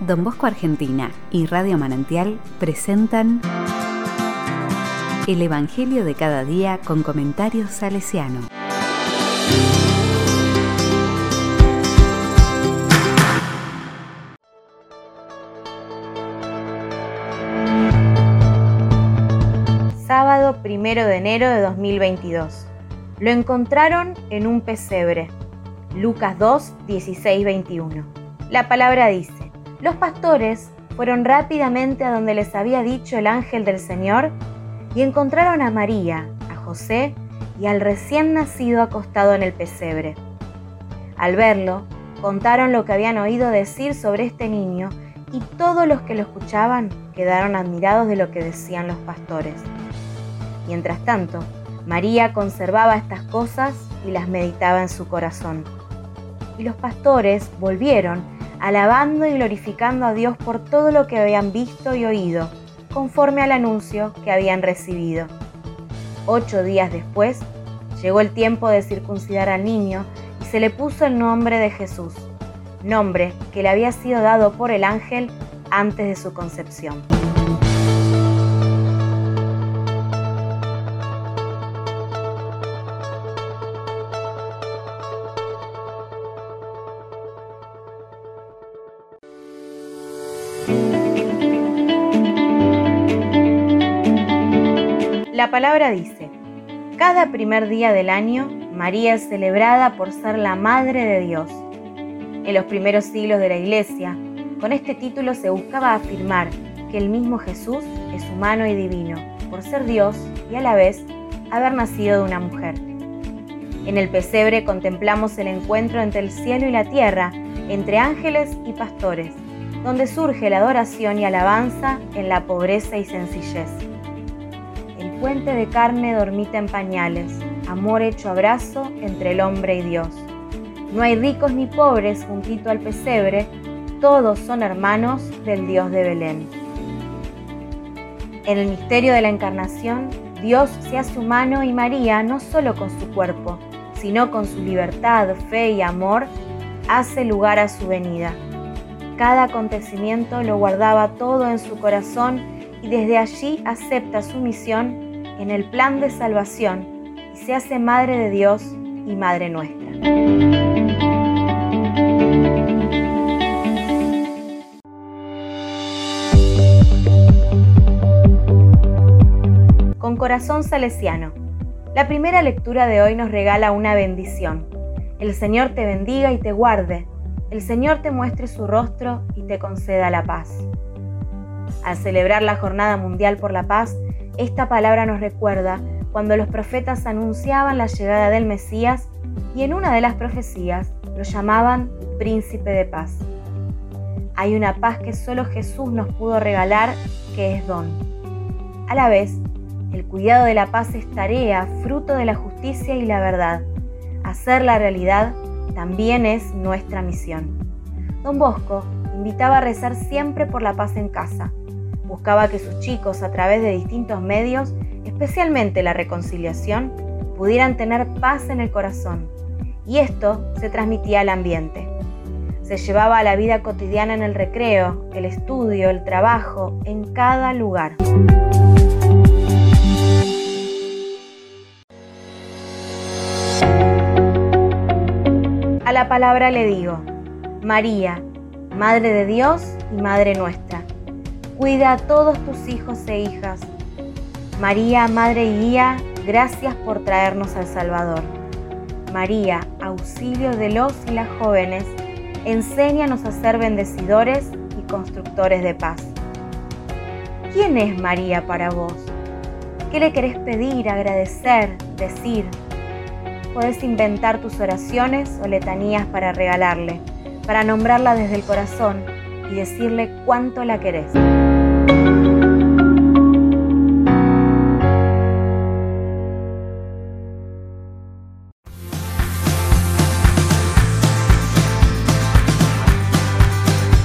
Don Bosco Argentina y Radio Manantial presentan El Evangelio de cada día con comentarios salesiano. Sábado primero de enero de 2022. Lo encontraron en un pesebre. Lucas 2, 16, 21. La palabra dice, los pastores fueron rápidamente a donde les había dicho el ángel del Señor y encontraron a María, a José y al recién nacido acostado en el pesebre. Al verlo, contaron lo que habían oído decir sobre este niño y todos los que lo escuchaban quedaron admirados de lo que decían los pastores. Mientras tanto, María conservaba estas cosas y las meditaba en su corazón. Y los pastores volvieron, alabando y glorificando a Dios por todo lo que habían visto y oído, conforme al anuncio que habían recibido. Ocho días después, llegó el tiempo de circuncidar al niño y se le puso el nombre de Jesús, nombre que le había sido dado por el ángel antes de su concepción. La palabra dice, cada primer día del año, María es celebrada por ser la Madre de Dios. En los primeros siglos de la Iglesia, con este título se buscaba afirmar que el mismo Jesús es humano y divino, por ser Dios y a la vez haber nacido de una mujer. En el pesebre contemplamos el encuentro entre el cielo y la tierra, entre ángeles y pastores, donde surge la adoración y alabanza en la pobreza y sencillez puente de carne dormita en pañales, amor hecho abrazo entre el hombre y Dios. No hay ricos ni pobres juntito al pesebre, todos son hermanos del Dios de Belén. En el misterio de la encarnación, Dios se hace humano y María no solo con su cuerpo, sino con su libertad, fe y amor, hace lugar a su venida. Cada acontecimiento lo guardaba todo en su corazón y desde allí acepta su misión en el plan de salvación y se hace Madre de Dios y Madre nuestra. Con corazón salesiano. La primera lectura de hoy nos regala una bendición. El Señor te bendiga y te guarde. El Señor te muestre su rostro y te conceda la paz. Al celebrar la Jornada Mundial por la Paz, esta palabra nos recuerda cuando los profetas anunciaban la llegada del Mesías y en una de las profecías lo llamaban príncipe de paz. Hay una paz que solo Jesús nos pudo regalar, que es don. A la vez, el cuidado de la paz es tarea, fruto de la justicia y la verdad. Hacer la realidad también es nuestra misión. Don Bosco invitaba a rezar siempre por la paz en casa, Buscaba que sus chicos, a través de distintos medios, especialmente la reconciliación, pudieran tener paz en el corazón. Y esto se transmitía al ambiente. Se llevaba a la vida cotidiana en el recreo, el estudio, el trabajo, en cada lugar. A la palabra le digo, María, Madre de Dios y Madre nuestra Cuida a todos tus hijos e hijas. María, Madre y Guía, gracias por traernos al Salvador. María, auxilio de los y las jóvenes, enséñanos a ser bendecidores y constructores de paz. ¿Quién es María para vos? ¿Qué le querés pedir, agradecer, decir? Podés inventar tus oraciones o letanías para regalarle, para nombrarla desde el corazón y decirle cuánto la querés.